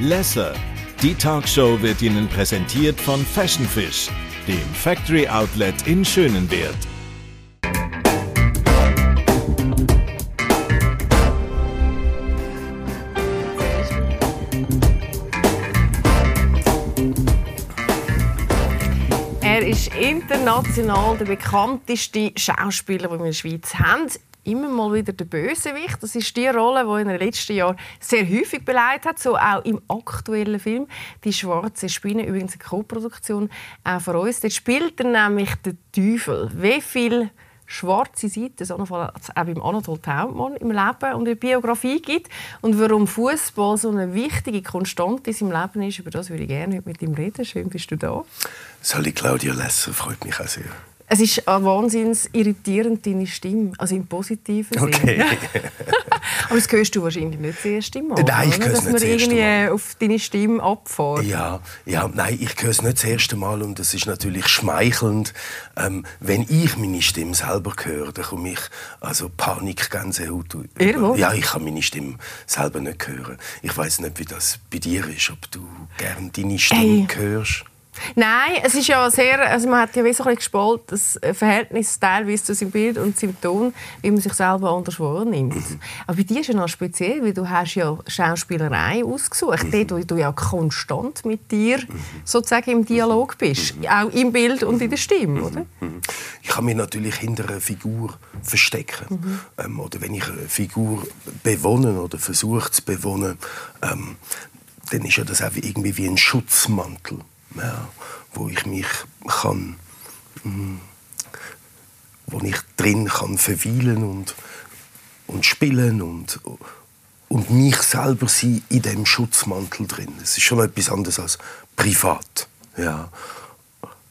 Lesser. Die Talkshow wird Ihnen präsentiert von Fashion Fish, dem Factory Outlet in Schönenwert. Er ist international der bekannteste Schauspieler, den wir in der Schweiz haben. Immer mal wieder der Bösewicht. Das ist die Rolle, die in den letzten Jahren sehr häufig beleidigt hat, so auch im aktuellen Film «Die schwarze Spinne», übrigens eine Co-Produktion auch von uns. Dort spielt er nämlich den Teufel. Wie viel schwarze Seiten es auch beim Anatol Taubmann im Leben und in der Biografie gibt und warum Fußball so eine wichtige Konstante in seinem Leben ist, über das würde ich gerne heute mit ihm reden. Schön bist du da. Sali Claudia Lesser freut mich auch sehr. Es ist wahnsinnig irritierend, deine Stimme. Also im positiven Sinne. Okay. Aber das hörst du wahrscheinlich nicht das erste Mal. Nein, ich höre es Dass nicht man das erste irgendwie Mal. auf deine Stimme abfährt. Ja, ja, nein, ich höre es nicht das erste Mal und es ist natürlich schmeichelnd. Ähm, wenn ich meine Stimme selber höre, dann komme ich also Panik, über- Irrwo? Ja, ich kann meine Stimme selber nicht hören. Ich weiß nicht, wie das bei dir ist, ob du gern deine Stimme Hey. hörst. Nein, es ist ja sehr, also man hat ja ein gespult, das Verhältnis teilweise zu seinem Bild und seinem Ton, wie man sich selber anders wahrnimmt. Aber bei dir ist ja noch speziell, weil du hast ja Schauspielerei ausgesucht, dort, wo du ja konstant mit dir sozusagen im Dialog bist, auch im Bild und in der Stimme, oder? Ich kann mich natürlich hinter einer Figur verstecken. Ähm, oder wenn ich eine Figur bewohne oder versuche zu bewohnen, ähm, dann ist ja das auch irgendwie wie ein Schutzmantel, ja, wo ich mich kann, mm, wo ich drin kann verweilen und und spielen und und mich selber sein in dem Schutzmantel drin. Es ist schon etwas anderes als privat, ja.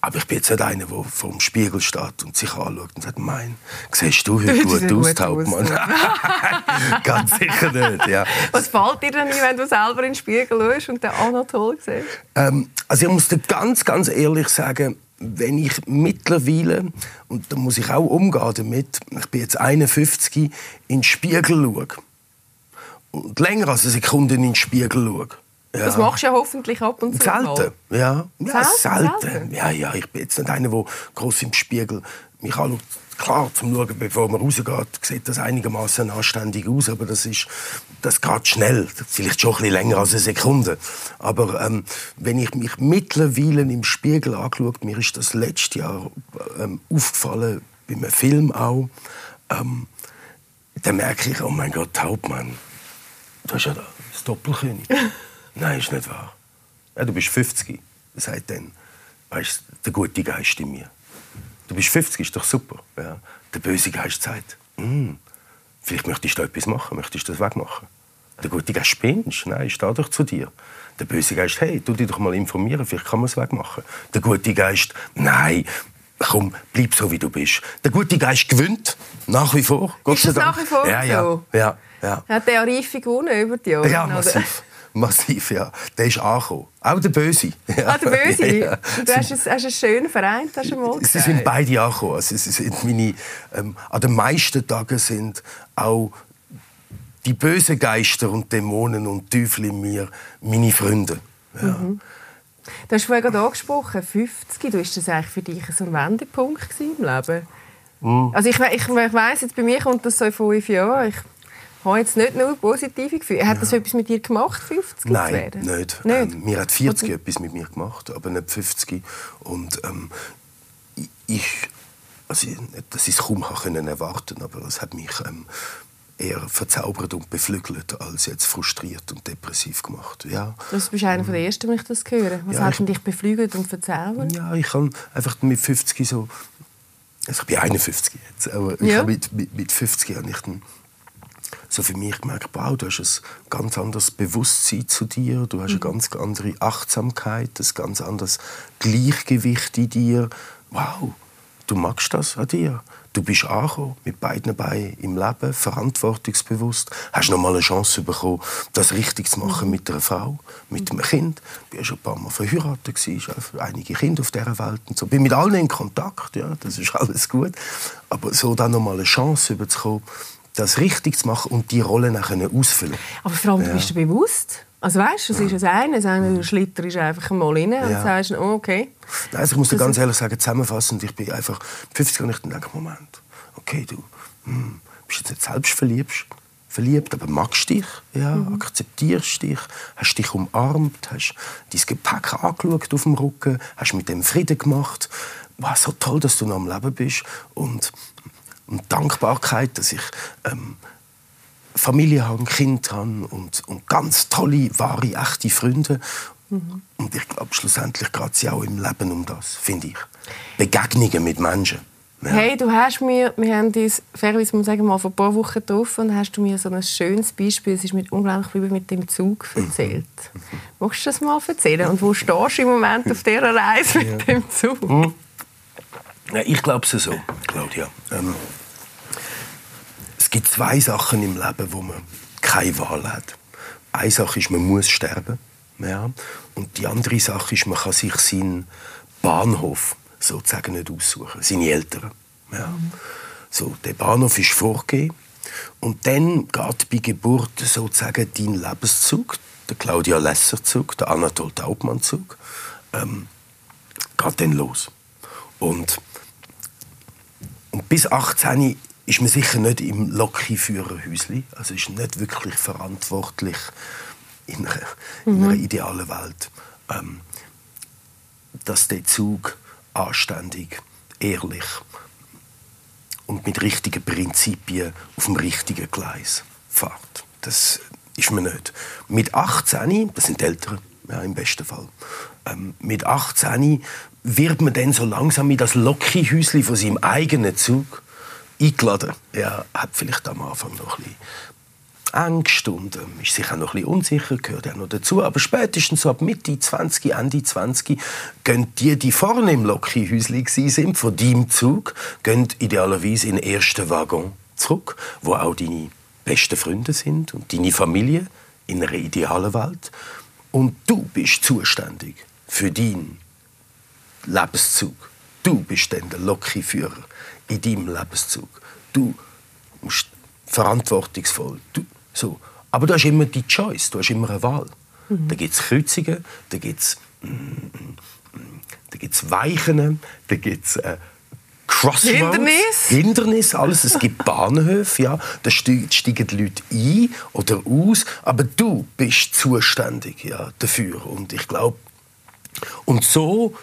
Aber ich bin jetzt nicht einer, der vor dem Spiegel steht und sich anschaut und sagt, mein, siehst du heute Du gut aus, Taubmann? Ganz sicher nicht, ja. Was fällt dir denn wenn du selber in den Spiegel schaust und den Anatol siehst? Ähm, also ich muss dir ganz, ganz ehrlich sagen, wenn ich mittlerweile, und da muss ich auch umgehen damit, ich bin jetzt 51, in den Spiegel schaue und länger als eine Sekunde in den Spiegel schaue. Ja. Das machst du ja hoffentlich ab und zu Selten, mal. ja. ja Selten, selten. Ja, ja, ich bin jetzt nicht einer, der groß im Spiegel mich anschaut. Klar, zum Schauen, bevor man rausgeht, sieht das einigermaßen anständig aus, aber das ist, das geht schnell. Vielleicht schon ein bisschen länger als eine Sekunde. Aber ähm, wenn ich mich mittlerweile im Spiegel anschaue, mir ist das letztes Jahr ähm, aufgefallen, bei einem Film auch, ähm, dann merke ich, oh mein Gott, Hauptmann, du hast ja da das Doppelkönig. Nein, ist nicht wahr. Ja, du bist 50. Er sagt dann, weißt, der gute Geist in mir. Du bist 50, ist doch super. Ja. Der böse Geist sagt, «Mm, vielleicht möchtest du da etwas machen, möchtest du das wegmachen. Der gute Geist spinnst, nein, ich stehe doch zu dir. Der böse Geist, hey, tu dich doch mal informieren, vielleicht kann man es wegmachen. Der gute Geist, nein, komm, bleib so, wie du bist. Der gute Geist gewinnt, nach wie vor. Gott Ist das nach wie vor ja, ja, so? Ja, ja. Hat der Reife gewonnen über die Jahre? Ja, massiv. Massiv, ja. Der ist angekommen. Auch der Böse. Ah, der Böse? Ja, ja. Du hast, es- hast einen schönen Verein, hast du mal Sie sind beide angekommen. Also, sie sind meine, ähm, an den meisten Tagen sind auch die bösen Geister und Dämonen und Teufel in mir meine Freunde. Ja. Mhm. Du hast vorhin gerade angesprochen, 50. Du, ist das eigentlich für dich so ein Wendepunkt im Leben? Mhm. Also ich, ich, ich weiss, jetzt bei mir kommt das so in fünf Jahren. Ich habe jetzt nicht nur positive Gefühle. Hat das etwas mit dir gemacht, 50 zu Nein, werden? nicht. Nicht? Ähm, mir hat 40 etwas mit mir gemacht, aber nicht 50. Und ähm, ich- ich, also, ich es kaum habe können erwarten aber es hat mich ähm, eher verzaubert und beflügelt, als jetzt frustriert und depressiv gemacht. Ja, Du bist einer der Ersten, wenn ich das höre. Was Ja, hat ich- dich beflügelt und verzaubert? ja ich kann einfach mit 50 so... Also ich bin 51 jetzt, aber ich Ja. habe mit, mit, mit 50 habe ich dann so für mich gemerkt, wow, du hast ein ganz anderes Bewusstsein zu dir, du hast eine ganz andere Achtsamkeit, ein ganz anderes Gleichgewicht in dir. Wow, du magst das an dir. Du bist angekommen, mit beiden Beinen im Leben, verantwortungsbewusst. Hast noch mal eine Chance bekommen, das richtig zu machen mit einer Frau, mit einem Kind. Ich war schon ein paar Mal verheiratet, gewesen, habe einige Kinder auf dieser Welt. Und so. bin mit allen in Kontakt, ja, das ist alles gut. Aber so dann noch mal eine Chance bekommen, das richtig zu machen und die Rolle können ausfüllen Aber vor allem, Ja. du bist dir bewusst, Also weißt du, es ist ein eine, der Schlitter ist einfach mal rein und ja. sagst, oh, okay. Nein, also ich muss dir ganz ehrlich sagen, zusammenfassend, ich bin einfach 50 und ich denke, Moment, okay, du hm, bist jetzt nicht selbst verliebt, verliebt, aber magst dich, ja, mhm. akzeptierst dich, hast dich umarmt, hast dein Gepäck angeschaut auf dem Rücken, hast mit dem Frieden gemacht. Wow, so toll, dass du noch am Leben bist und, und Dankbarkeit, dass ich ähm, Familie habe, Kind habe und, und ganz tolle, wahre, echte Freunde. Mhm. Und ich glaube, schlussendlich geht es ja auch im Leben um das, finde ich. Begegnungen mit Menschen. Ja. Hey, du hast mir, wir haben uns fairerweise mal sagen, mal vor ein paar Wochen getroffen und hast du mir so ein schönes Beispiel, es ist mit unglaublich Liebe mit dem Zug erzählt. Mhm. Magst du das mal erzählen? Und wo stehst du im Moment auf dieser Reise mit ja. dem Zug? Mhm. Ja, ich glaube es so, Claudia. Ähm, es gibt zwei Sachen im Leben, wo man keine Wahl hat. Eine Sache ist, man muss sterben. Ja. Und die andere Sache ist, man kann sich seinen Bahnhof sozusagen nicht aussuchen. Seine Eltern. Ja. So, der Bahnhof ist vorgegeben. Und dann geht bei Geburt sozusagen dein Lebenszug, der Claudia Lesser-Zug, der Anatol Taubmann-Zug, ähm, geht dann los. Und, und bis 18 ist man sicher nicht im Lokführerhäusli, also ist nicht wirklich verantwortlich in einer, mhm. in einer idealen Welt, ähm, dass der Zug anständig, ehrlich und mit richtigen Prinzipien auf dem richtigen Gleis fährt. Das ist man nicht. Mit 18, das sind Eltern, ja, im besten Fall, ähm, mit 18 wird man dann so langsam in das Lokihäuschen von seinem eigenen Zug eingeladen. Er hat vielleicht am Anfang noch ein bisschen Angst und ähm, ist sich auch noch ein bisschen unsicher, gehört auch noch dazu. Aber spätestens so ab Mitte 20, Ende 20 gehen die, die vorne im Lokihäuschen sind, von deinem Zug, gehen idealerweise in den ersten Waggon zurück, wo auch deine besten Freunde sind und deine Familie in einer idealen Welt. Und du bist zuständig für deinen Lebenszug. Du bist dann der Lokführer in deinem Lebenszug. Du musst verantwortungsvoll. Du, so. Aber du hast immer die Choice, du hast immer eine Wahl. Mhm. Da gibt es Kreuzungen, da gibt es da gibt's Weichen, da gibt es äh, Crossroads. Hindernis. Hindernis, alles. Es gibt Bahnhöfe, ja. da steigen die Leute ein oder aus, aber du bist zuständig ja, dafür. Und ich glaube, und so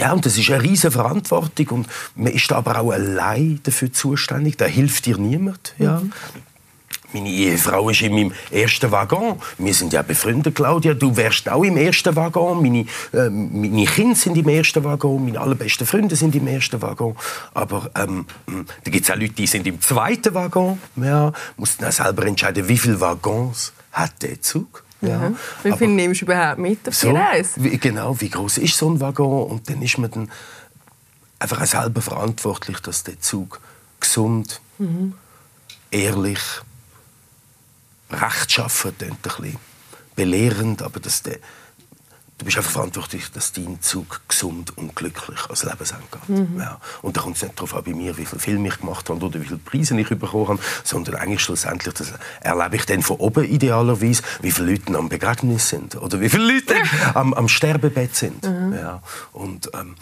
ja, und das ist eine riesige Verantwortung und man ist aber auch allein dafür zuständig. Da hilft dir niemand. Ja. Mhm. Meine Ehefrau ist in meinem ersten Waggon. Wir sind ja befreundet, Claudia. Du wärst auch im ersten Waggon. Meine, äh, meine Kinder sind im ersten Waggon. Meine allerbesten Freunde sind im ersten Waggon. Aber ähm, da gibt es auch Leute, die sind im zweiten Waggon. Ja, musst dann selber entscheiden, wie viele Waggons hat der Zug. Ja. Wie viel nimmst du überhaupt mit auf so, die Reise? Wie, genau, wie groß ist so ein Waggon? Und dann ist man dann einfach auch selber verantwortlich, dass der Zug gesund, mhm. ehrlich, rechtschaffen, ein bisschen belehrend, aber dass der du bist einfach verantwortlich, dass dein Zug gesund und glücklich als Lebensende geht. Mhm. Ja. Und da kommt es nicht darauf an, bei mir, wie viele Filme ich gemacht habe oder wie viele Preise ich bekommen habe, sondern eigentlich schlussendlich, das erlebe ich dann von oben idealerweise, wie viele Leute am Begräbnis sind oder wie viele Leute am, am Sterbebett sind. Mhm. Ja. Und ähm,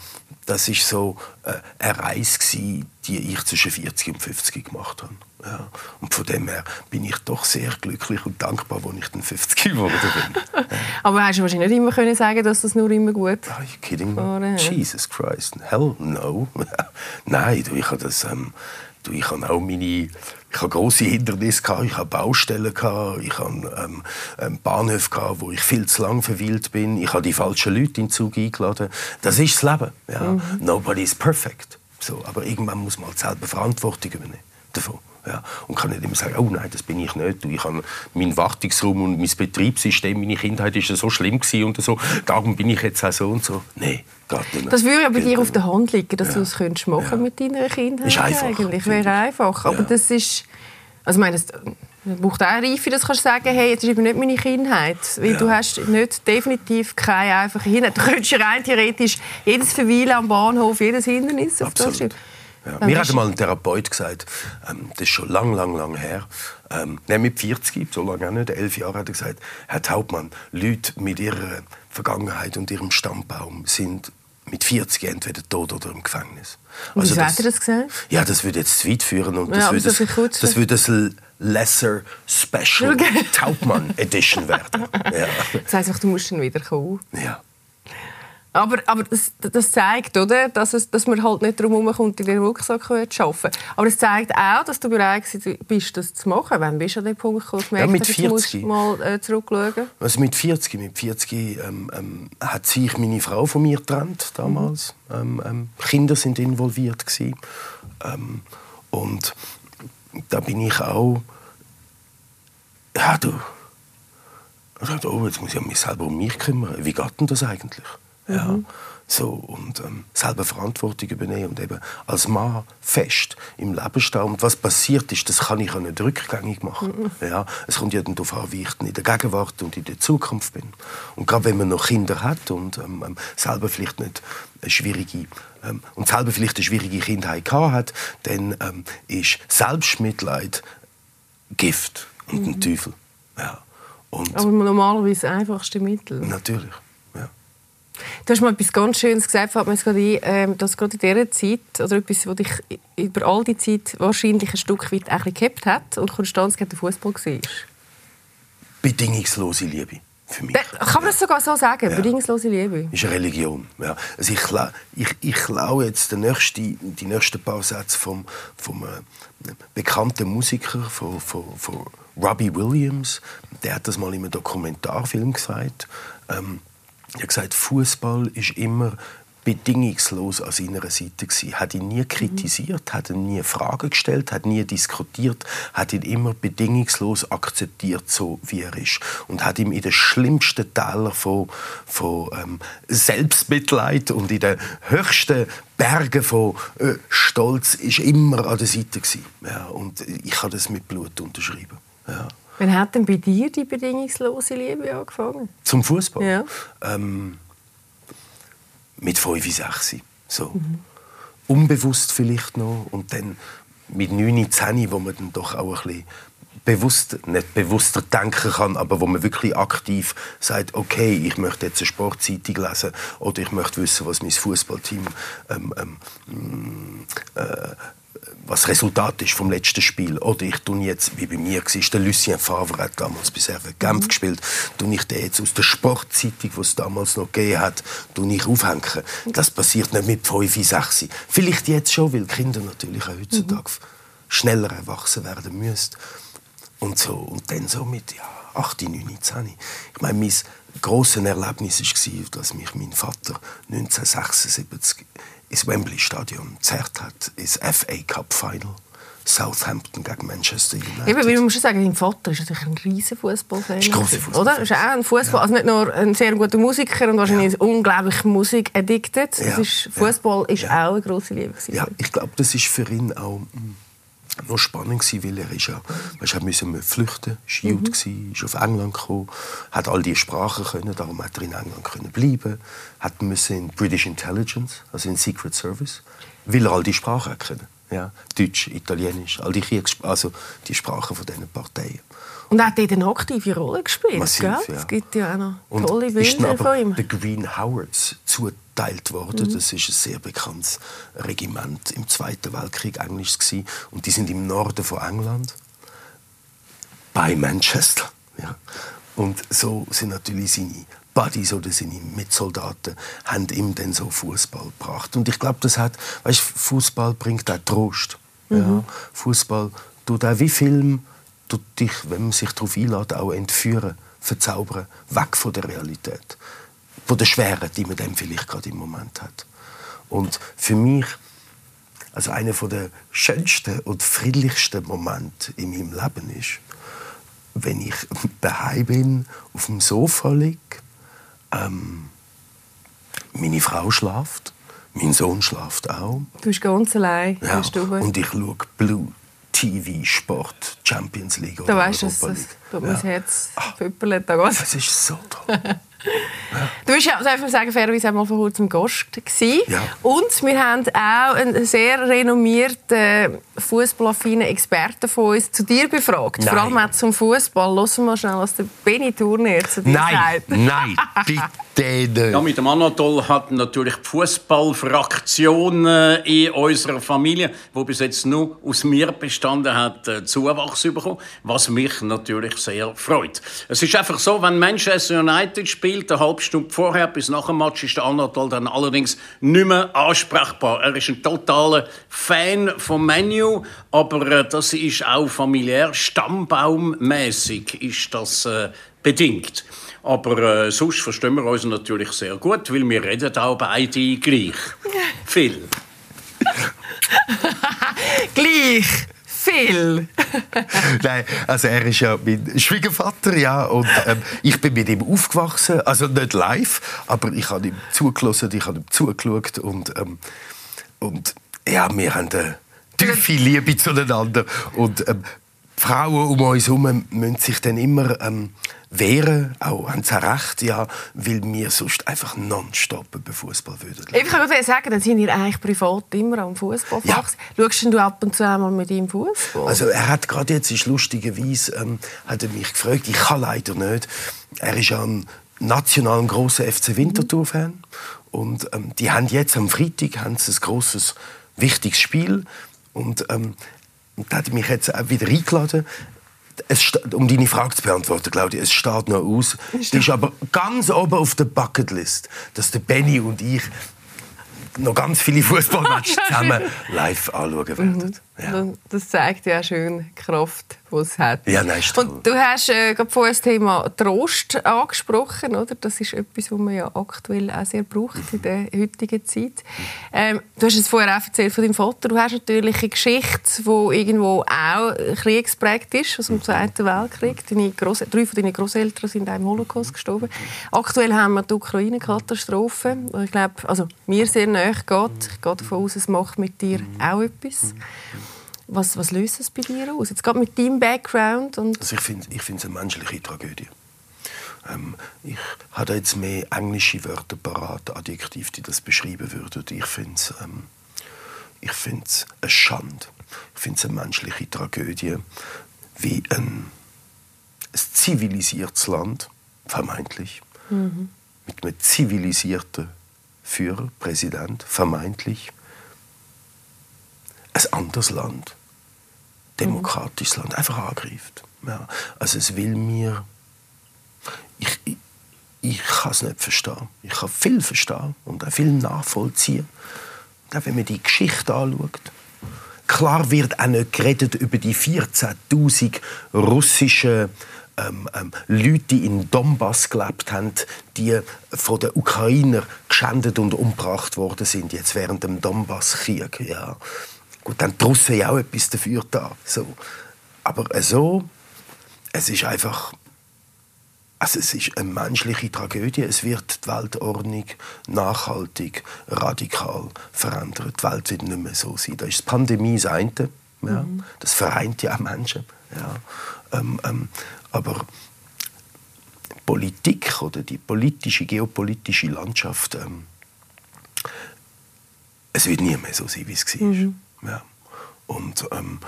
das war so äh, eine Reise, gewesen, die ich zwischen 40 und 50 gemacht habe. Ja. Und von dem her bin ich doch sehr glücklich und dankbar, als ich dann 50 geworden bin. Aber hast du wahrscheinlich nicht immer können sagen, dass das nur immer gut Are you kidding me? Jesus Christ, hell no. Nein, du, ich habe das... Ähm, du, ich habe auch meine ich habe große Hindernisse gehabt, ich habe Baustellen gehabt, ich habe ähm, ähm, Bahnhöfe gehabt, wo ich viel zu lang verweilt bin. Ich habe die falschen Leute in den Zug eingeladen. Das ist das Leben. Ja. Mhm. Nobody is perfect. So, aber irgendwann muss man halt selber Verantwortung übernehmen davon. Ja, und kann nicht immer sagen, oh nein, das bin ich nicht. Ich habe meinen Wartungsraum und mein Betriebssystem, meine Kindheit ist so schlimm gewesen und so. Darum bin ich jetzt auch so und so. Nein, geht nicht. Das würde ja bei dir auf der Hand liegen, dass ja. du es könntest machen ja. mit deiner Kindheit. Ist einfach. Eigentlich wäre einfach. Aber ja. das ist, also ich meine, das braucht auch Reife, dass du kannst sagen, hey, jetzt ist eben nicht meine Kindheit, weil du hast nicht definitiv keine einfache Kindheit. Du könntest rein theoretisch jedes Verweilen am Bahnhof, jedes Hindernis auf Absolut. Ja. Mir hat mal ein Therapeut gesagt, ähm, das ist schon lang, lang, lang her, ähm, nicht mit 40, so lange auch nicht, elf Jahre, hat er gesagt, Herr Hauptmann, Leute mit ihrer Vergangenheit und ihrem Stammbaum sind mit 40 entweder tot oder im Gefängnis. Und also wie hat er das gesagt? Ja, das würde jetzt zu weit führen und das ja, würde das, das würde das Lesser Special okay. Taubmann Edition werden. Ja. Das heisst, du musst dann wieder kommen. Ja. Aber, aber das, das, zeigt, oder, dass, es, dass man halt nicht darum herumkommt, in den Rucksack zu arbeiten. Aber es zeigt auch, dass du bereit bist, das zu machen. Wann bist du an dem Punkt gekommen, ja, mit 40. mal äh, zurückschauen? Also mit 40, mit 40 ähm, ähm, hat sich meine Frau von mir getrennt damals. Mhm. Ähm, ähm Kinder sind involviert gewesen. Ähm, und da bin ich auch... Ja, du... Oh, jetzt muss ich mich selber um mich kümmern. Wie geht denn das eigentlich? Ja. Mhm. So, und ähm, selber Verantwortung übernehmen und eben als Mann fest im Leben stehen. Und was passiert ist, das kann ich auch nicht rückgängig machen. Mhm. Ja, es kommt ja dann darauf an, wie ich in der Gegenwart und in der Zukunft bin. Und gerade wenn man noch Kinder hat und ähm, ähm selber vielleicht nicht eine schwierige ähm, und selber vielleicht eine schwierige Kindheit gehabt hat, dann ähm, ist Selbstmitleid Gift und mhm. ein Teufel. Ja. Und Aber normalerweise das einfachste Mittel. Natürlich. Du hast mal etwas ganz Schönes gesagt, fällt mir jetzt gerade ein, ähm, dass gerade in dieser Zeit, oder etwas, was dich über all die Zeit wahrscheinlich ein Stück weit ein gehabt hat und Konstanz gegen den Fußball war. Bedingungslose Liebe. Für mich. Kann man das sogar so sagen? Ja. Bedingungslose Liebe? Ist eine Religion. Ja. Also ich, ich, ich klaue jetzt den nächsten, die nächsten paar Sätze vom, vom äh, bekannten Musiker, von, von, von Robbie Williams. Der hat das mal in einem Dokumentarfilm gesagt. Ähm, er hat gesagt, Fußball ist immer bedingungslos an seiner Seite gewesen. Hat ihn nie kritisiert, hat ihn nie Fragen gestellt, hat nie diskutiert, hat ihn immer bedingungslos akzeptiert, so wie er ist und hat ihm in den schlimmsten Teilen von, von ähm, Selbstmitleid und in den höchsten Bergen von äh, Stolz ist immer an der Seite gewesen. Ja, und ich kann das mit Blut unterschreiben. Ja. Wann hat denn bei dir die bedingungslose Liebe angefangen? Zum Fußball? Ja. Ähm, mit 5, 6. So. Mhm. Unbewusst vielleicht noch. Und dann mit 9, 10, wo man dann doch auch ein bisschen bewusst, nicht bewusster denken kann, aber wo man wirklich aktiv sagt, okay, ich möchte jetzt eine Sportzeitung lesen oder ich möchte wissen, was mein Fußballteam ähm, ähm, äh, was das Resultat ist vom letzten Spiel. Oder ich tue jetzt, wie bei mir war, der Lucien Favre hat damals bei Serve Genf mhm. gespielt, tue ich den jetzt aus der Sportzeitung, die es damals noch gegeben hat, tue ich aufhängen. Das passiert nicht mit 5, 6. Vielleicht jetzt schon, weil Kinder natürlich auch heutzutage mhm. schneller erwachsen werden müssen. Und, so, und dann so mit ja, 8, 9, 10. Ich meine, mein grosses Erlebnis war, dass mich mein Vater 1976 ins Wembley Stadion zerrt hat, ins FA Cup Final. Southampton gegen Manchester United. Eben, man muss schon sagen, dein Vater ist natürlich ein riesen Fußballfan. Ist ein Fußball oder? Ist auch ein Fußball, ja. also nicht nur ein sehr guter Musiker und wahrscheinlich ja. unglaublich Musik-addicted. Ja. Fußball ist ja. auch eine große Liebe. Ja, ich glaube, das ist für ihn auch hm, noch spannend gewesen, weil er ist ja, weißt, er musste flüchten, ist mhm. Jude ist auf England gekommen, hat all die Sprachen können, darum hat er in England können bleiben, hat müssen in British Intelligence, also in Secret Service, weil er all die Sprachen können, ja, Deutsch, Italienisch, all die Kriegs also die Sprachen von diesen Parteien. Und er hat dort eine aktive Rolle gespielt, Massiv? Ja. Es gibt ja auch noch tolle Und Bilder von ihm. Der Green Howards zu geteilt worden. Mhm. Das ist ein sehr bekanntes Regiment im Zweiten Weltkrieg Englisch gewesen. und die sind im Norden von England bei Manchester. Ja. Und so sind natürlich seine Buddies oder seine Mitsoldaten haben ihm dann so Fußball gebracht. Und ich glaube, das hat, weißt, Fußball bringt auch Trost. Mhm. Ja. Fußball tut auch wie Film, tut dich, wenn man sich darauf einlädt, auch entführen, verzaubern, weg von der Realität von der Schwere, die man dann vielleicht gerade im Moment hat. Und für mich, also einer der schönsten und friedlichsten Momente in meinem Leben ist, wenn ich daheim bin, auf dem Sofa liege, ähm, meine Frau schlaft, mein Sohn schlaft auch. Du bist ganz allein. Ja, und ich schaue Blue TV, Sport, Champions League oder Da weißt du, das, das tut mir ja. das Herz ah, püppelt. Das ist so toll. Du bist ja, darf man sagen, fairerweise einmal vor kurzem Gast gewesen. Ja. Und wir haben auch einen sehr renommierten fußballaffinen Experten von uns zu dir befragt. Nein. Vor allem auch zum Fußball. Wir mal schnell, was der Benny Turner zu dir nein, sagt. Nein, bitte nicht. Ja, mit dem Anatol hat natürlich die Fußballfraktion äh, in unserer Familie, die bis jetzt nur aus mir bestanden hat, äh, Zuwachs bekommen, was mich natürlich sehr freut. Es ist einfach so, wenn Manchester United spielt, eine halbe Stunde vorher bis nach dem Match ist der Anatol dann allerdings nicht mehr ansprechbar. Er ist ein totaler Fan vom Menu, aber äh, das ist auch familiär, stammbaummäßig ist das äh, bedingt. Aber äh, sonst verstehen wir uns natürlich sehr gut, weil wir reden auch beide gleich viel. gleich viel. Nein, also er ist ja mein Schwiegervater, ja, und ähm, ich bin mit ihm aufgewachsen, also nicht live, aber ich habe ihm zugelassen, ich habe ihm zugeschaut und, ähm, und ja, wir haben eine tiefe Liebe zueinander und ähm, Frauen um uns herum müssen sich dann immer ähm, wehren, auch sie recht, ja, weil wir sonst einfach nonstop über Fußball würden. Ich kann sagen, dann sind ihr eigentlich privat immer am Fußball. Ja. Schaust du ab und zu einmal mit ihm Fußball? Also er hat gerade jetzt ist lustigerweise ähm, hat er mich gefragt, ich kann leider nicht. Er ist ein national großer FC Winterthur-Fan und ähm, die haben jetzt am Freitag haben sie ein großes wichtiges Spiel und ähm, und da hat mich jetzt auch wieder eingeladen es, um deine Frage zu beantworten, Claudia, es steht noch aus. Es ist aber ganz oben auf der Bucketlist, dass der Benny und ich noch ganz viele Fußballmatches zusammen live anschauen werden. Mhm. Ja. Das zeigt ja schön die Kraft, die es hat. Ja, nein, Und du hast äh, vorhin das Thema Trost angesprochen. Oder? Das ist etwas, was man ja aktuell auch sehr braucht in der heutigen Zeit. Ähm, du hast es vorher auch erzählt von deinem Vater. Du hast natürlich eine Geschichte, die irgendwo auch kriegsprägt ist, aus dem Zweiten Weltkrieg. Deine Gross drei von deinen Großeltern sind auch im Holocaust gestorben. Aktuell haben wir die Ukraine-Katastrophe. Ich glaube, also mir sehr nahe geht. Ich gehe davon aus, es macht mit dir auch etwas. Was, was löst es bei dir aus? Jetzt gerade mit deinem Background? Und also ich finde ich es eine menschliche Tragödie. Ähm, ich habe jetzt mehr englische Wörter parat, Adjektive, die das beschreiben würden. Ich finde es ähm, eine Schande. Ich finde es eine menschliche Tragödie, wie ein, ein zivilisiertes Land, vermeintlich, mhm. mit einem zivilisierten Führer, Präsident, vermeintlich, ein anderes Land demokratisches Land einfach angreift. Ja. Also es will mir... Ich, ich, ich kann es nicht verstehen. Ich kann viel verstehen und auch viel nachvollziehen. Auch wenn man die Geschichte anschaut. Klar wird auch nicht geredet über die 14'000 russischen ähm, ähm, Leute, die in Donbass gelebt haben, die von den Ukrainern geschändet und umgebracht worden sind, jetzt während dem Donbasskrieg. Ja. Gut, dann die Russen ja auch etwas dafür da. So. Aber so, es ist einfach, also es ist eine menschliche Tragödie. Es wird die Weltordnung nachhaltig, radikal verändern. Die Welt wird nicht mehr so sein. Da ist die Pandemie das eine. Ja. Mhm. Das vereint ja auch Menschen. Ja. Ähm, ähm, aber Politik oder die politische, geopolitische Landschaft, ähm, es wird nie mehr so sein, wie es war. Mhm. Ja. Und ähm,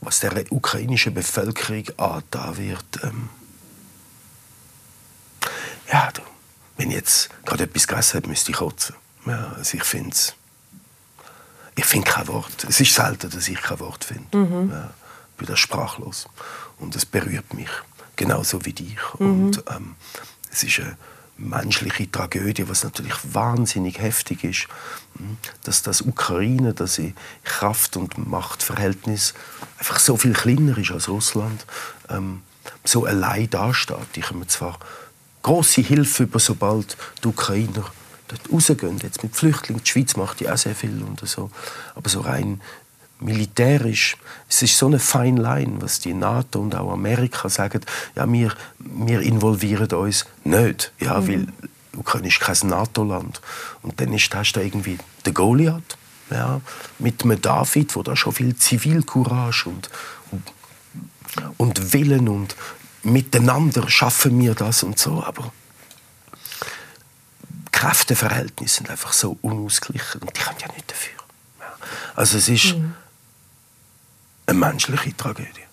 was der ukrainischen Bevölkerung angetan wird, ähm, ja, du, wenn ich jetzt gerade etwas gegessen habe, müsste ich kotzen. Ja, also ich finde ich finde kein Wort. Es ist selten, dass ich kein Wort finde. Mhm. Ja, ich bin da sprachlos. Und es berührt mich. Genauso wie dich. Mhm. Und ähm, es ist eine menschliche Tragödie, was natürlich wahnsinnig heftig ist, hm, dass das Ukraine, dass in Kraft- und Machtverhältnis einfach so viel kleiner ist als Russland, ähm, so allein dasteht. Ich komme zwar große Hilfe über, sobald die Ukrainer dort rausgehen, jetzt mit Flüchtlingen. Die Schweiz macht ja auch sehr viel und so, aber so rein militärisch, es ist so eine fine Line, was die NATO und auch Amerika sagen, ja, wir, wir involvieren uns nicht, ja, mhm. weil Ukraine ist kein NATO-Land. Und dann ist, hast du irgendwie den Goliath, ja, mit einem David, wo da schon viel Zivilcourage und, und, Willen und miteinander schaffen wir das und so, aber Kräfteverhältnisse sind einfach so unausgeglichen und die können ja nicht dafür. Also es ist mhm. Eine menschliche Tragödie.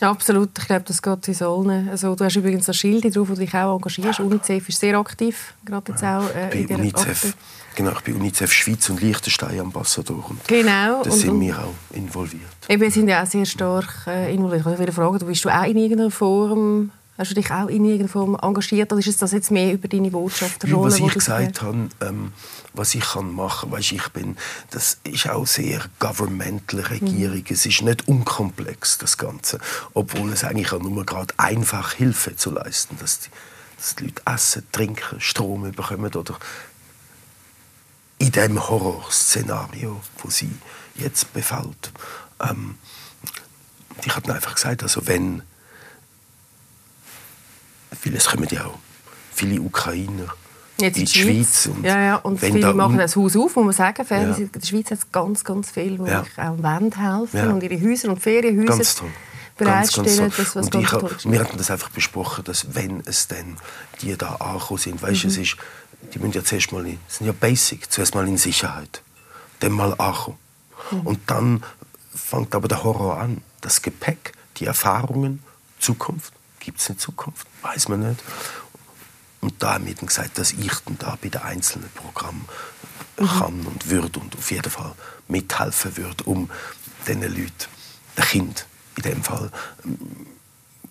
Ja, absolut. Ich glaube, das geht in allen. Also, du hast übrigens ein Schild drauf, wo du dich auch engagierst. UNICEF ist sehr aktiv, gerade jetzt auch äh, in der UNICEF. Genau, ich bin UNICEF Schweiz und Liechtenstein Ambassador. Und genau. Da sind wir auch involviert. Eben, wir sind ja auch sehr stark äh, involviert. Ich wollte fragen, du bist du auch in irgendeiner Form Hast du dich auch in irgendeiner Form engagiert oder ist das jetzt mehr über deine Botschafterrolle? Was ich gesagt habe, ähm, was ich kann machen kann, ich bin, das ist auch sehr governmental Regierung. Mhm. Es ist nicht unkomplex, das Ganze. Obwohl es eigentlich auch nur gerade einfach Hilfe zu leisten, dass die, dass die Leute essen, trinken, Strom bekommen oder in dem Horrorszenario, wo sie jetzt befällt. Ähm, ich habe einfach gesagt, also wenn weil es kommen ja auch viele Ukrainer Jetzt in die Schweiz. Und ja, ja. und viele da machen das Haus auf, muss man sagen. Ja. In der Schweiz hat es ganz, ganz viele, die ja. auch Wände helfen ja. und ihre Häuser und Ferienhäuser ganz toll. bereitstellen. Ganz, ganz toll. Das, was ganz toll wir hatten das einfach besprochen, dass wenn es dann die da angekommen sind, weißt, mhm. es ist, die müssen ja zuerst mal, in, sind ja basic, zuerst mal in Sicherheit, dann mal ankommen. Mhm. Und dann fängt aber der Horror an. Das Gepäck, die Erfahrungen, Zukunft. Gibt es eine Zukunft? Weiß man nicht. Und da haben wir gesagt, dass ich dann da bei den einzelnen Programmen mhm. kann und würde und auf jeden Fall mithelfen würde, um diesen Leuten, den Kind in dem Fall,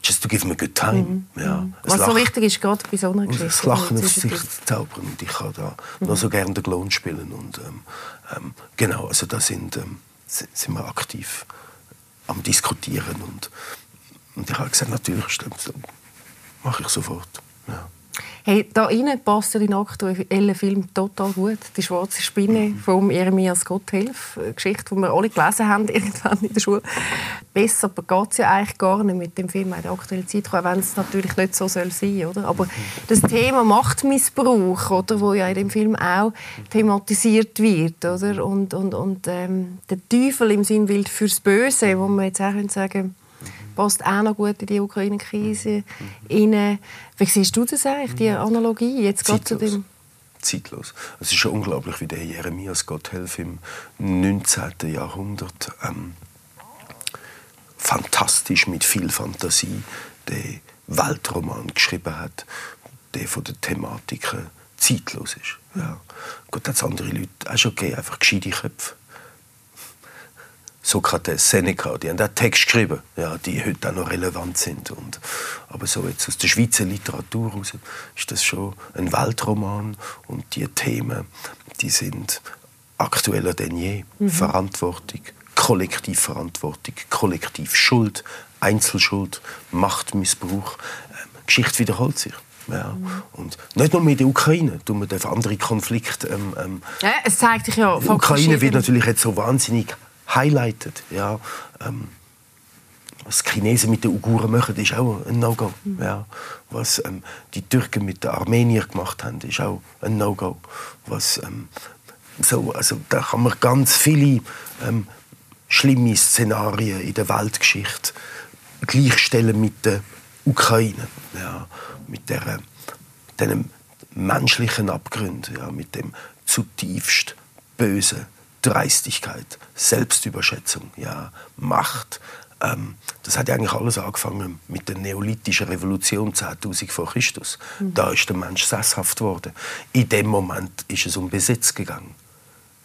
just to give them a good time. Mhm. Ja, mhm. Was Lachen, so wichtig ist, gerade bei so einer Geschichte. Das Lachen aufs Gesicht zu zaubern. Und ich kann da mhm. noch so gerne den Klon spielen. Und, ähm, ähm, genau, also da sind, ähm, sind wir aktiv am Diskutieren und und ich habe gesagt, natürlich stimmt. Mache ich sofort. Ja. Hey, da rein passt ja dein aktueller Film total gut. Die schwarze Spinne mhm. von Jeremias Gotthilf. Eine Geschichte, die wir alle gelesen haben irgendwann in der Schule. Besser geht es ja eigentlich gar nicht mit dem Film in der aktuellen Zeit, auch wenn es natürlich nicht so soll sein oder? Aber das Thema Machtmissbrauch, oder, wo ja in dem Film auch thematisiert wird, oder? Und, und, und ähm, der Teufel im Sinnbild fürs Böse, wo man jetzt auch sagen passt auch noch gut in die Ukraine-Krise mhm. Wie siehst du das eigentlich, die Analogie jetzt gerade zu dem? Zeitlos. Es ist schon unglaublich, wie der Jeremias Gotthelf im 19. Jahrhundert ähm, fantastisch mit viel Fantasie den Weltroman geschrieben hat, der von den Thematiken zeitlos ist. Ja. Gut, hat es andere Leute auch schon gegeben, einfach gescheite Köpfe Sokrates, Seneca, die haben auch Text geschrieben, ja, die heute auch noch relevant sind. Und, aber so jetzt aus der Schweizer Literatur heraus ist das schon ein Weltroman und die Themen, die sind aktueller denn je. Mhm. Verantwortung, Kollektivverantwortung, Kollektivschuld, Einzelschuld, Machtmissbrauch. Ähm, Geschichte wiederholt sich. Ja. Mhm. Und nicht nur mit der Ukraine, tun wir andere Konflikte. Ähm, ähm, ja, es zeigt sich ja. Die Ukraine wird natürlich jetzt so wahnsinnig highlightet. Ja, ähm, was die Chinesen mit den Uiguren machen, ist auch ein No-Go. Mhm. Ja, was ähm, die Türken mit den Armeniern gemacht haben, ist auch ein No-Go. Was, ähm, so, also, da kann man ganz viele ähm, schlimme Szenarien in der Weltgeschichte gleichstellen mit der Ukraine. Ja, mit der, äh, dem menschlichen Abgrund, ja, mit dem zutiefst Bösen Dreistigkeit, Selbstüberschätzung, ja, Macht. Ähm, das hat ja eigentlich alles angefangen mit der neolithischen Revolution 10.000 vor Christus. Mhm. Da ist der Mensch sesshaft worden. In dem Moment ist es um Besitz gegangen.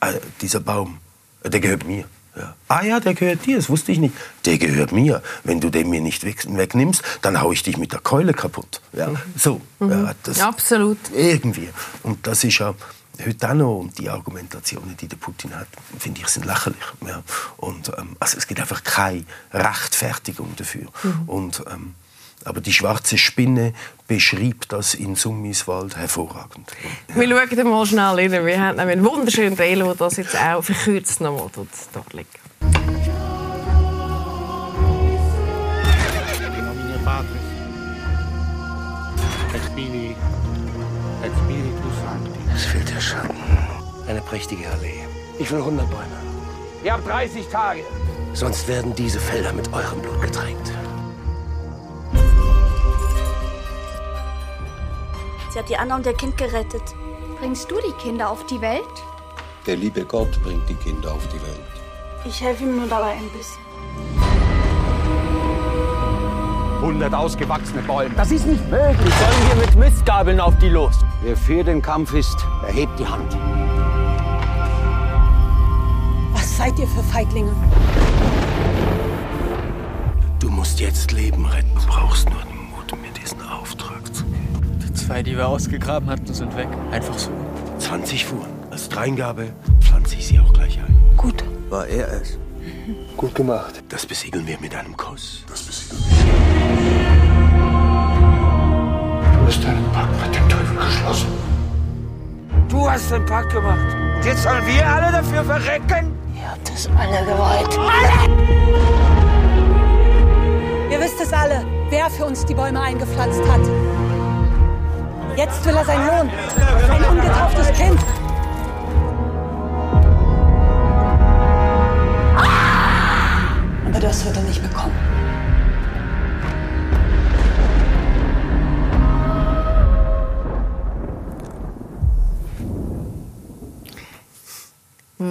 Äh, dieser Baum, äh, der gehört mir. Ja. Ah ja, der gehört dir, das wusste ich nicht. Der gehört mir. Wenn du den mir nicht wegnimmst, dann haue ich dich mit der Keule kaputt. Ja, mhm. so. Mhm. Ja, Absolut. Irgendwie. Und das ist ja heute auch noch. Und die Argumentationen, die der Putin hat, finde ich, sind lächerlich. Ja. Und, ähm, also es gibt einfach keine Rechtfertigung dafür. Mhm. Und, ähm, aber die schwarze Spinne beschreibt das in Summiswald hervorragend. Ja. Wir schauen mal schnell rein. Wir haben einen wunderschönen Teil, der das jetzt auch verkürzt nochmal dort liegt. Es fehlt der Schatten. Eine prächtige Allee. Ich will 100 Bäume. Ihr habt 30 Tage. Sonst werden diese Felder mit eurem Blut getränkt. Sie hat die Anna und ihr Kind gerettet. Bringst du die Kinder auf die Welt? Der liebe Gott bringt die Kinder auf die Welt. Ich helfe ihm nur dabei ein bisschen. 100 ausgewachsene Bäume. Das ist nicht möglich. Sollen wir mit Mistgabeln auf die los? Wer für den Kampf ist, erhebt die Hand. Was seid ihr für Feiglinge? Du musst jetzt Leben retten. Du brauchst nur den Mut, mir diesen Auftrag zu geben. Die zwei, die wir ausgegraben hatten, sind weg. Einfach so. 20 Fuhren. Als Dreingabe pflanze ich sie auch gleich ein. Gut. War er es? Gut gemacht. Das besiegeln wir mit einem Kuss. Das besiegeln Du hast einen Pakt mit dem Teufel geschlossen. Du hast den Pakt gemacht. Und jetzt sollen wir alle dafür verrecken? Ihr habt es alle gewollt. Alle! Ihr wisst es alle, wer für uns die Bäume eingepflanzt hat. Jetzt will er sein Lohn. Ein ungetauftes Kind. Aber das wird er nicht bekommen.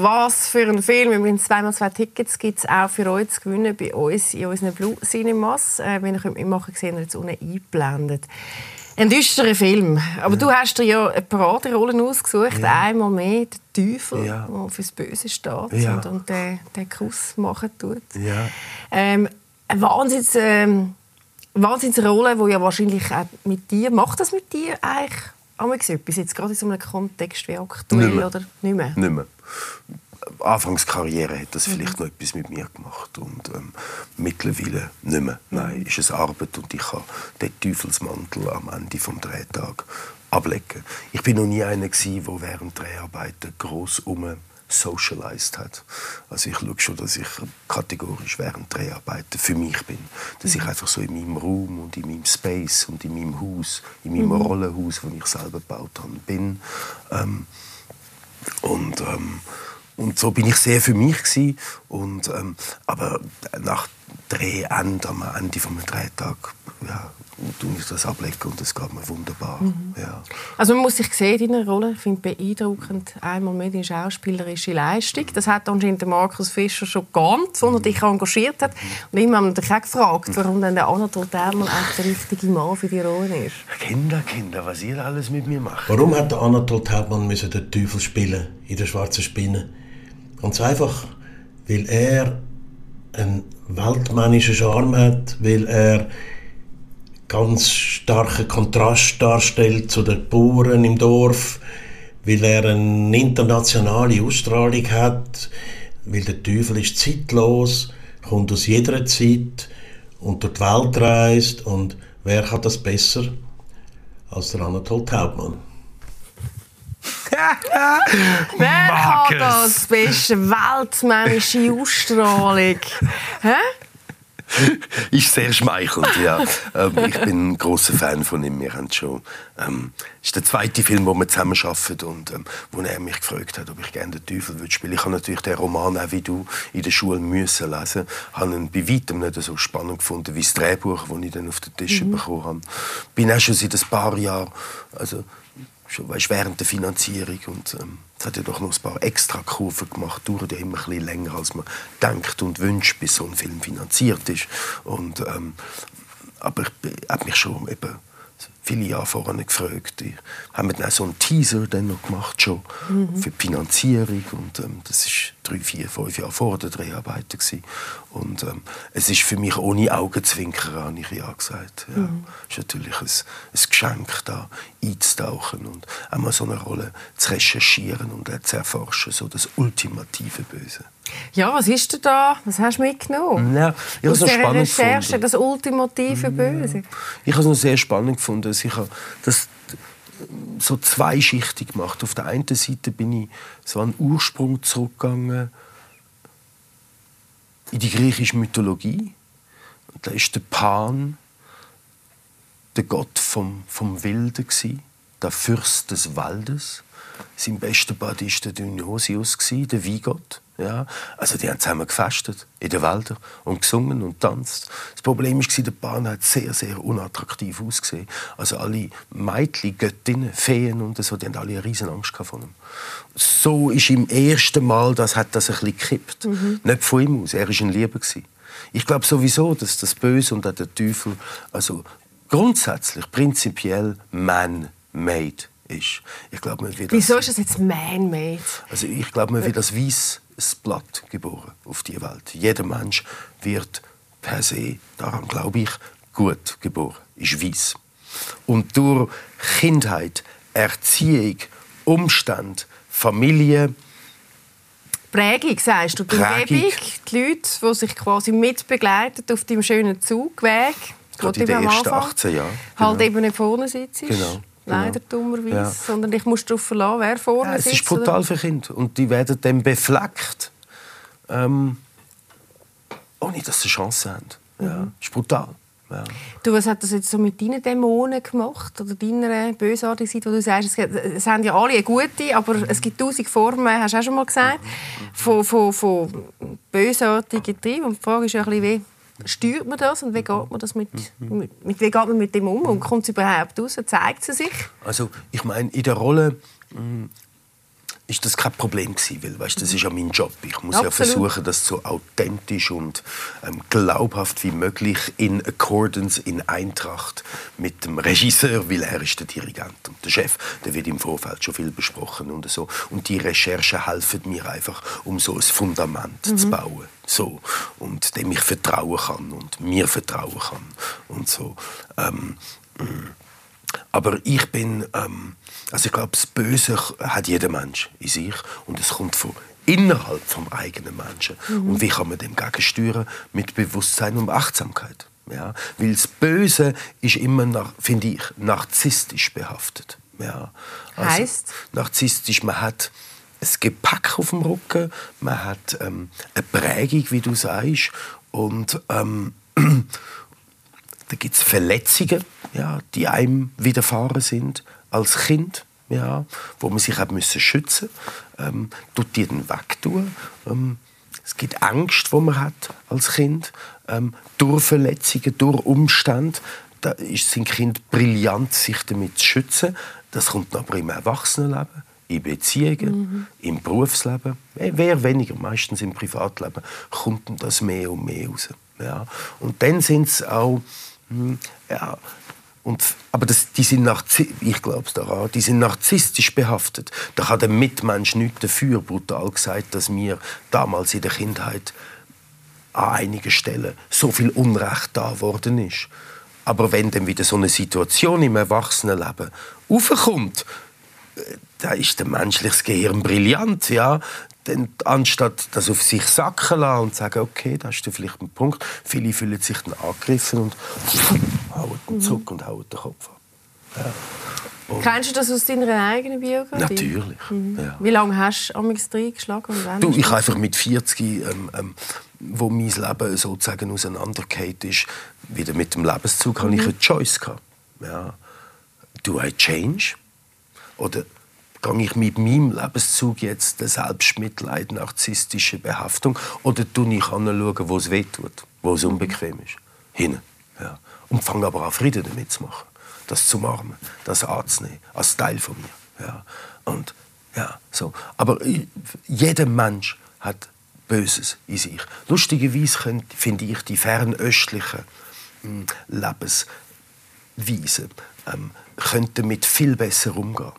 Was für ein Film. Übrigens, zweimal zwei Tickets gibt es auch für euch zu gewinnen bei uns in unseren Blue Cinemas. Äh, wenn ihr könnt mitmachen könnt, sehen wir jetzt unten eingeblendet. Ein düsterer Film. Aber du hast dir ja eine Paraderollen ausgesucht. Ja. Einmal mehr der Teufel, Ja. der fürs Böse steht Ja. und, und den, den Kuss machen tut. Ja. Ähm, eine Wahnsinns, ähm, Wahnsinnsrolle, die ja wahrscheinlich auch mit dir... Macht das mit dir eigentlich einmal etwas? Jetzt gerade in so einem Kontext wie aktuell Nicht oder nicht mehr? Nicht mehr. Anfangskarriere hat das vielleicht noch etwas mit mir gemacht und ähm, mittlerweile nicht mehr. Nein, ist es Arbeit und ich kann den Teufelsmantel am Ende vom Drehtag ablegen. Ich bin noch nie einer der während Dreharbeiten groß um socialized hat. Also ich schaue schon, dass ich kategorisch während Dreharbeiten für mich bin. Dass ich einfach so in meinem Raum und in meinem Space und in meinem Haus, in meinem Mhm. Rollenhaus, das ich selber gebaut habe, bin. Ähm, und, ähm, und so bin ich sehr für mich gewesen. Und, ähm, aber nach Drehende, am Ende vom Drehtag, ja, tue ich das ablegen und es geht mir wunderbar. Mhm. Ja. Also man muss sich sehen in deiner Rolle. Ich finde beeindruckend einmal mehr die schauspielerische Leistung. Das hat anscheinend der Markus Fischer schon geahnt, als er dich engagiert hat. Und immer haben wir dich auch gefragt, warum dann der Anatol Thermann eigentlich der richtige Mann für die Rolle ist. Kinder, Kinder, was ihr alles mit mir macht. Warum hat der Anatol Hauptmann müssen den Teufel spielen in der schwarzen Spinne? Ganz einfach, weil er einen weltmännischen Charme hat, weil er ganz starken Kontrast darstellt zu den Bauern im Dorf, weil er eine internationale Ausstrahlung hat, weil der Teufel ist zeitlos, kommt aus jeder Zeit und durch die Welt reist und wer kann das besser als der Anatol Hauptmann? Wer Mag hat das beste weltmännische Ausstrahlung? Hä? Ist sehr schmeichelnd, ja. ähm, ich bin ein großer Fan von ihm. Wir haben schon, ähm, ist der zweite Film, wo wir zusammen arbeiten und ähm, wo er mich gefragt hat, ob ich gerne den Teufel würde spielen. Ich habe natürlich den Roman auch wie du in der Schule müssen lesen. Habe ihn bei weitem nicht so spannend gefunden wie das Drehbuch, das ich dann auf den Tisch Mhm. bekommen habe. Bin auch schon seit ein paar Jahren, also schon weißt, während der Finanzierung und ähm, es hat ja doch noch ein paar extra Kurven gemacht, dauert ja immer ein länger, als man denkt und wünscht, bis so ein Film finanziert ist. Und, ähm, aber ich habe mich schon eben viele Jahre vorher gefragt. Ich habe dann auch so einen Teaser dann noch gemacht schon Mhm. für die Finanzierung und ähm, das ist drei, vier, fünf Jahre vor der Dreharbeiten gewesen. Und ähm, es ist für mich ohne Augenzwinkern, habe ich ja gesagt. Ja. Mhm. Es ist natürlich ein, ein Geschenk, da einzutauchen und einmal so eine Rolle zu recherchieren und auch zu erforschen, so das ultimative Böse. Ja, was ist denn da? Was hast du mitgenommen? Ja, ich Aus dieser spannend Recherche, gefunden. das ultimative Böse. Ich habe es noch sehr spannend gefunden. Habe das so zweischichtig gemacht. Auf der einen Seite bin ich so an Ursprung zurückgegangen in die griechische Mythologie. Und da ist der Pan der Gott vom, vom Wilden gsi, der Fürst des Waldes. Sein bester Buddy war der Dionysius, der Weingott. Ja, also die haben zusammen gefestet in den Wäldern und gesungen und tanzt. Das Problem war, der Bahn hat sehr, sehr unattraktiv ausgesehen. Also alle Mädchen, Göttinnen, Feen und so, die haben alle eine riesen Angst von ihm. So ist im ersten Mal, das hat das ein bisschen gekippt. Mhm. Nicht von ihm aus, er war ein Lieber. Ich glaube sowieso, dass das Böse und auch der Teufel also grundsätzlich, prinzipiell man-made ist. Ich glaube, man wird Wieso ist das jetzt man-made? Also ich glaube, man wird das Weiss Blatt geboren auf die Welt. Jeder Mensch wird per se, daran glaube ich, gut geboren, ist weiß. Und durch Kindheit, Erziehung, Umstand, Familie, Prägung, sagst du, die Umgebung, die Leute, die sich quasi mitbegleiten auf deinem schönen Zugweg, Gerade in den ersten 18 Jahren. Genau. Halt eben nicht vorne sitzt. Genau. Leider genau. dummerweise. Ja. Sondern ich muss darauf verlassen, wer vorne ja, es sitzt. Es ist brutal oder? für Kinder. Und die werden dann befleckt. Ähm, ohne dass sie eine Chance haben. Ja, mhm. ist brutal. Ja. Du, was hat das jetzt so mit deinen Dämonen gemacht? Oder deiner bösartigen Seite, wo du sagst, es, es haben ja alle eine gute, aber es gibt tausend Formen, hast du auch schon mal gesagt, von, von, von bösartigen Trieben. Und die Frage ist ja ein bisschen, wie steuert man das und wie geht man, das mit, mit, wie geht man mit dem um und kommt es überhaupt raus? Zeigt es sich? Also ich meine, in der Rolle hm, ist das kein Problem gewesen, weil weißt, das ist ja mein Job. Ich muss Absolut. ja versuchen, das so authentisch und ähm, glaubhaft wie möglich in Accordance, in Eintracht mit dem Regisseur, weil er ist der Dirigent und der Chef. Der wird im Vorfeld schon viel besprochen und so. Und die Recherchen helfen mir einfach, um so ein Fundament mhm. zu bauen, so und dem ich vertrauen kann und mir vertrauen kann und so. Ähm, mm. aber ich bin ähm, also ich glaube, das Böse hat jeder Mensch in sich und es kommt von innerhalb vom eigenen Menschen. Mhm. Und wie kann man dem gegensteuern? Mit Bewusstsein und Achtsamkeit. Ja? Weil das Böse ist immer, finde ich, narzisstisch behaftet. Ja? Also, heißt? Narzisstisch, man hat ein Gepäck auf dem Rücken, man hat ähm, eine Prägung, wie du sagst, und ähm, da gibt es Verletzungen, ja, die einem widerfahren sind als Kind, ja, wo man sich hat müssen schützen ähm, tut die dann wegtun. Ähm, es gibt Angst, die man hat als Kind, ähm, durch Verletzungen, durch Umstände. Da sind Kinder brillant, sich damit zu schützen. Das kommt aber im Erwachsenenleben, in Beziehungen, mhm. im Berufsleben, wer weniger, meistens im Privatleben, kommt das mehr und mehr raus. Ja. Und dann sind es auch hm, ja, und, aber das, die sind ich glaube daran, die sind narzisstisch behaftet. Da kann der Mitmensch nichts dafür, brutal gesagt, dass mir damals in der Kindheit an einigen Stellen so viel Unrecht da worden ist. Aber wenn dann wieder so eine Situation im Erwachsenenleben aufkommt, äh, da ist der menschliche Gehirn brillant, ja dann, anstatt das auf sich sacken lassen und sagen, okay, da hast du vielleicht einen Punkt. Viele fühlen sich dann angegriffen und hauen mhm. zurück und hauen den Kopf ab. Ja. Kennst du das aus deiner eigenen Biografie? Natürlich. Mhm. Ja. Wie lange hast du amigs reingeschlagen? Du, ich einfach mit 40, ähm, ähm, wo mein Leben sozusagen auseinandergeht ist, wieder mit dem Lebenszug, mhm. habe ich mhm. eine Choice gehabt. Ja. Do I change? Oder gehe ich mit meinem Lebenszug jetzt der Selbstmitleid, narzisstische Behaftung oder tue ich anschauen, wo es wehtut, wo es unbequem ist? Hin. Ja. Und fange aber an, Frieden damit zu machen. Das zu umarmen, das anzunehmen, als Teil von mir. Ja. Und, ja, so. Aber jeder Mensch hat Böses in sich. Lustigerweise finde ich die fernöstlichen hm, Lebensweisen ähm, könnten damit viel besser umgehen.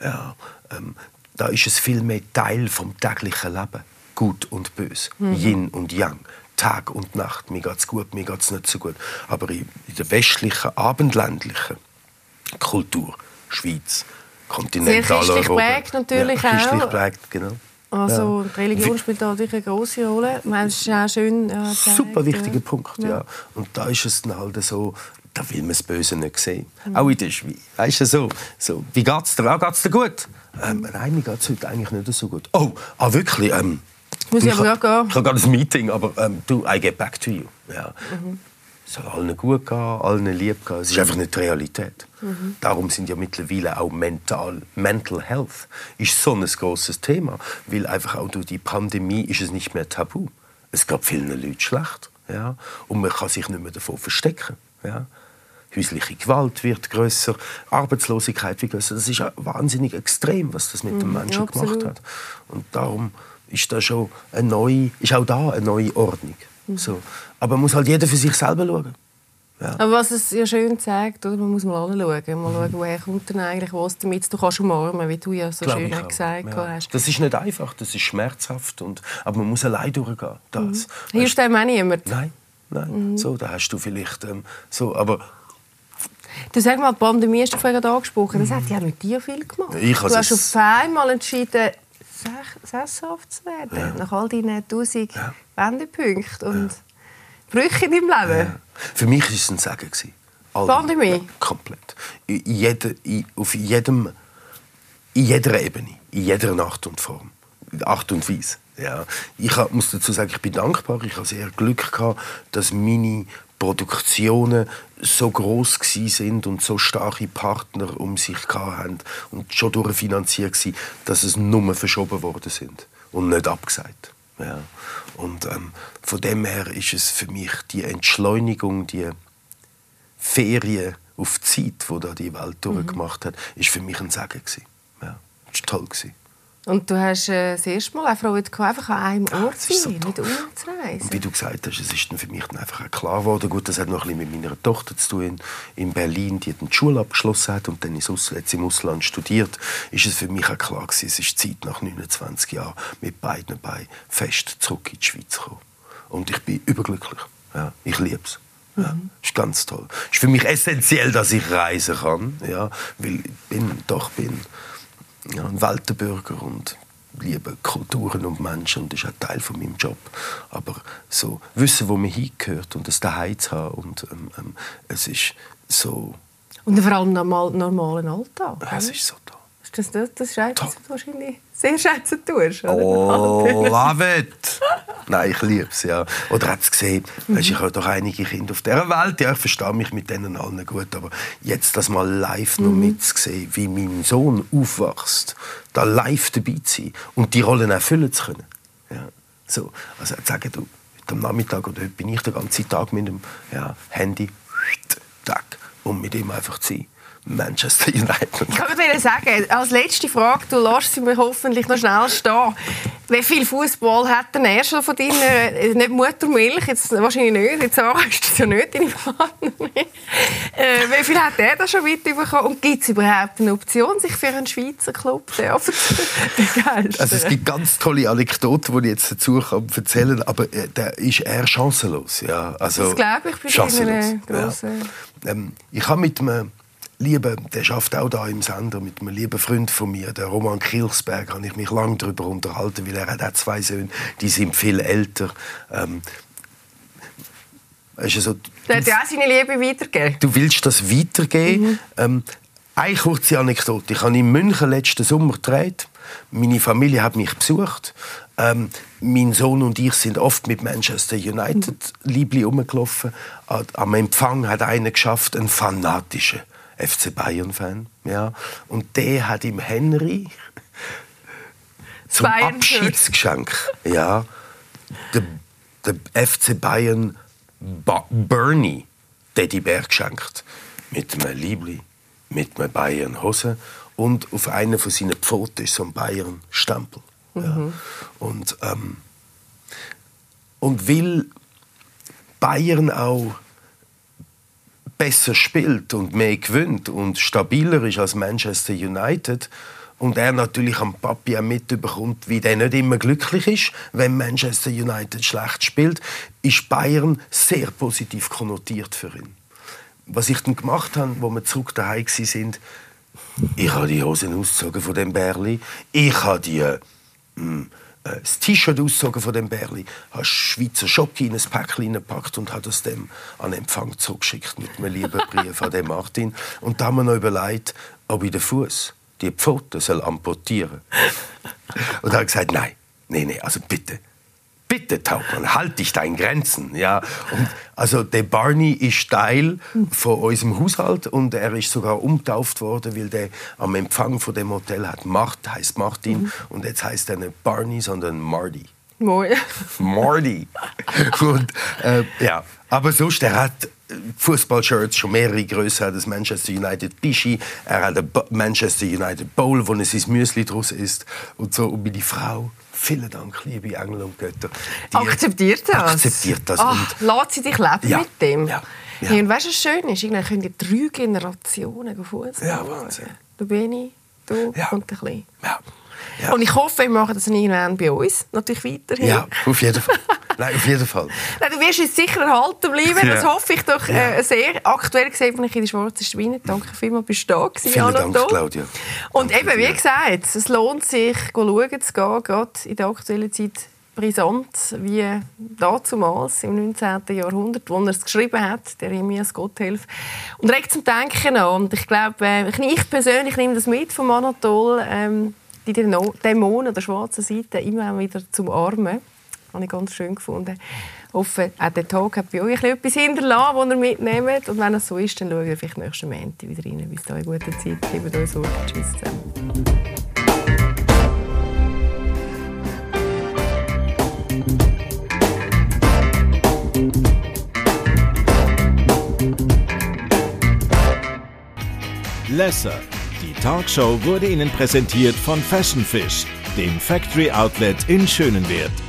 Ja, ähm, da ist es viel mehr Teil vom täglichen Leben. Gut und böse, mhm. Yin und Yang. Tag und Nacht, mir geht's gut, mir geht's nicht so gut. Aber in der westlichen, abendländlichen Kultur, Schweiz, Kontinentaleuropa, Sehr christlich natürlich ja, christlich auch. Prägt, genau. Also ja. die Religion spielt da natürlich eine große Rolle. Das ist auch schön äh, Super wichtiger Punkt, ja. ja. Und da ist es dann halt so, da will man das Böse nicht sehen. Mhm. Auch in der Schweiz. Weißt du, so, so, wie geht's dir? Ah, geht's dir gut? Ähm, nein, mir geht's heute eigentlich nicht so gut. Oh, ah, wirklich? Ähm, muss ich, aber ja gehen. Ich habe gerade ein Meeting, aber ähm, du, I get back to you. Ja. Mhm. es soll allen gut gehen, allen lieb gehen. Es ist einfach nicht die Realität. Mhm. Darum sind ja mittlerweile auch mental, Mental Health ist so ein großes Thema, weil einfach auch durch die Pandemie ist es nicht mehr tabu. Es geht vielen Leuten schlecht, ja, und man kann sich nicht mehr davon verstecken, ja. Häusliche Gewalt wird größer, Arbeitslosigkeit wird größer. Das ist wahnsinnig extrem, was das mit mhm, dem Menschen ja, gemacht hat. Und darum ist da schon eine neue, ist auch da eine neue Ordnung. Mhm. So. Aber man muss halt jeder für sich selber schauen. Ja. Aber was es ja schön zeigt, oder? man muss mal anschauen, mal schauen, woher kommt denn eigentlich was damit. Du kannst umarmen, wie du ja so Glaub schön gesagt ja. hast. Das ist nicht einfach, das ist schmerzhaft, und, aber man muss allein durchgehen. Das. Mhm. Hilft einem auch niemand? Nein, nein. Mhm. So, da hast du vielleicht ähm, so, aber Du sag mal, die Pandemie hast du vorhin angesprochen. Das hat ja mit dir viel gemacht. Ich du hast auf einmal entschieden, sesshaft zu werden. Ja. Nach all deinen 1000 ja. Wendepunkten und ja. Brüche in deinem Leben. Ja. Für mich war es ein Segen. All Pandemie? Ja, komplett. In jeder, in, auf jedem, in jeder Ebene, in jeder Art und Form. Art und Weise. Ja. Ich muss dazu sagen, ich bin dankbar. Ich habe sehr Glück gehabt, dass meine Produktionen so groß sind und so starke Partner um sich hatten und schon durchfinanziert waren, dass es nur verschoben worden sind und nicht abgesagt. Ja. Und ähm, von dem her ist es für mich die Entschleunigung, die Ferien auf Zeit, wo da die Welt mhm. durchgemacht hat, ist für mich ein Segen Ja, das war toll gewesen. Und du hast äh, das erste Mal eine Freude einfach an einem ah, Ort zu sein, so nicht umzureisen. Und wie du gesagt hast, es ist dann für mich dann einfach klar geworden, gut, das hat noch ein bisschen mit meiner Tochter zu tun in, in Berlin, die die Schule abgeschlossen hat und dann ist jetzt im Ausland studiert, ist es für mich auch klar gewesen, es ist Zeit nach 29 Jahren mit beiden Beinen fest zurück in die Schweiz zu kommen. Und ich bin überglücklich. Ja, ich liebe es. Ja, mhm. ist ganz toll. Es ist für mich essentiell, dass ich reisen kann, ja, weil ich bin, doch bin ja, ein Weltenbürger und liebe Kulturen und Menschen und das ist ein Teil von meinem Job. Aber so wissen, wo man hingehört und das daheim zu haben und ähm, ähm, es ist so... Und vor allem normal, normalen Alltag. Es ist so toll. Das, das, das ist du wahrscheinlich sehr schätzen tust, oder? Oh, love it! Nein, ich liebe es, ja. Oder hat es gesehen, mhm. weißt, ich habe doch einige Kinder auf dieser Welt, ja, ich verstehe mich mit denen allen gut, aber jetzt das mal live noch mhm. mitzusehen, wie mein Sohn aufwächst, da live dabei zu sein und die Rollen erfüllen zu können. Ja. So, also sagen, du, am Nachmittag oder heute bin ich den ganzen Tag mit dem ja, Handy, um mit ihm einfach zu sein. Manchester United. Ich kann dir sagen, als letzte Frage, du lässt sie mir hoffentlich noch schnell stehen. Wie viel Fußball hat denn er schon von deiner, äh, nicht Muttermilch, jetzt wahrscheinlich nicht, jetzt hast du ja nicht, deine Partnerin. Äh, wie viel hat er da schon weit bekommen? Und gibt es überhaupt eine Option, sich für einen Schweizer Club zu? Also es gibt ganz tolle Anekdoten, die ich jetzt dazu kann erzählen kann, aber äh, da ist er chancenlos. Ja, also, das glaube ich bei chancenlos. Ja. Ähm, ich habe mit einem liebe, der schafft auch da im Sender mit einem lieben Freund von mir, der Roman Kilsberg, habe ich mich lange darüber unterhalten, weil er hat auch zwei Söhne, die sind viel älter. Ähm, ist so, der hat ja auch seine Liebe weitergeben. Du willst das weitergeben. Mhm. Ähm, eine kurze Anekdote. Ich habe in München letzten Sommer gedreht. Meine Familie hat mich besucht. Ähm, mein Sohn und ich sind oft mit Manchester United mhm. Liebli rumgelaufen. Am Empfang hat einer geschafft, ein fanatischer FC Bayern-Fan. Ja. Und der hat ihm Henry zum Abschiedsgeschenk ja, der, der FC Bayern ba Bernie Teddybär geschenkt. Mit einem Liebli, mit einem Bayern-Hose und auf einer von seinen Pfoten ist so ein Bayern-Stempel. Ja. Mhm. Und, ähm, und will Bayern auch besser spielt und mehr gewinnt und stabiler ist als Manchester United und er natürlich am Papi auch mitbekommt, wie der nicht immer glücklich ist, wenn Manchester United schlecht spielt, ist Bayern sehr positiv konnotiert für ihn. Was ich dann gemacht habe, wo wir zurück daheim sind, ich habe die Hosen ausgezogen von dem Bärli, ich habe die äh, äh, das T-Shirt ausgezogen von dem Bärli, habe Schweizer Schocke in ein Päckchen gepackt und habe das dem an Empfang zurückgeschickt mit einem lieben Brief an den Martin. Und da haben wir noch überlegt, ob ich den Fuß, die Pfote, soll amputieren. Und er hat gesagt, nein, nein, nein, also bitte, bitte Tauchmann, halt dich deinen Grenzen. Ja, und also der Barney ist Teil von unserem Haushalt und er ist sogar umtauft worden, weil der am Empfang von dem Hotel hat Mart, heißt Martin mhm. und jetzt heißt er nicht Barney, sondern Marty. Moi. Marty. und äh, ja, aber sonst er hat Fußballshirts schon mehrere Größe hat das Manchester United Bischi, er hat ein Manchester United Bowl, wo es sein Müsli draus ist und so und die Frau Vielen Dank, liebe Engel und Götter. Die akzeptiert das. Akzeptiert das. Ach, lass sie dich leben ja, mit dem. Ja, ja. Hey, und weißt du, was schön ist? Irgendwie können drei Generationen Fußball Ja, Wahnsinn. Du Beni, du ja. und der Kleine. Ja. Ja. Und ich hoffe, wir machen das irgendwann bei uns natürlich weiterhin. Ja, auf jeden Fall. Nein, auf jeden Fall. Nein, du wirst uns sicher erhalten bleiben. Ja. Das hoffe ich doch äh, sehr. Aktuell gesehen bin ich in der Schwarzen Schweine. Danke vielmals, bist du da gewesen, Vielen Dank, Claudia. Und Danke eben, wie gesagt, es lohnt sich, schauen zu gehen, gerade in der aktuellen Zeit brisant wie damals im 19. Jahrhundert, wo er es geschrieben hat, der Remias Gotthelf. Und regt zum Denken an. Und ich glaube, äh, ich persönlich nehme das mit vom Anatol. Ähm, die Dämonen der schwarzen Seite immer wieder zum Armen. Das habe ich ganz schön gefunden. Ich hoffe, auch der Tag hat bei euch etwas hinterlassen, das ihr mitnehmt. Und wenn es so ist, dann schauen wir vielleicht nächsten Montag wieder rein. Bis dahin, gute Zeit. Gebt euch Sorge. Tschüss zusammen. Lesser Talkshow wurde Ihnen präsentiert von Fashion Fish, dem Factory Outlet in Schönenwert.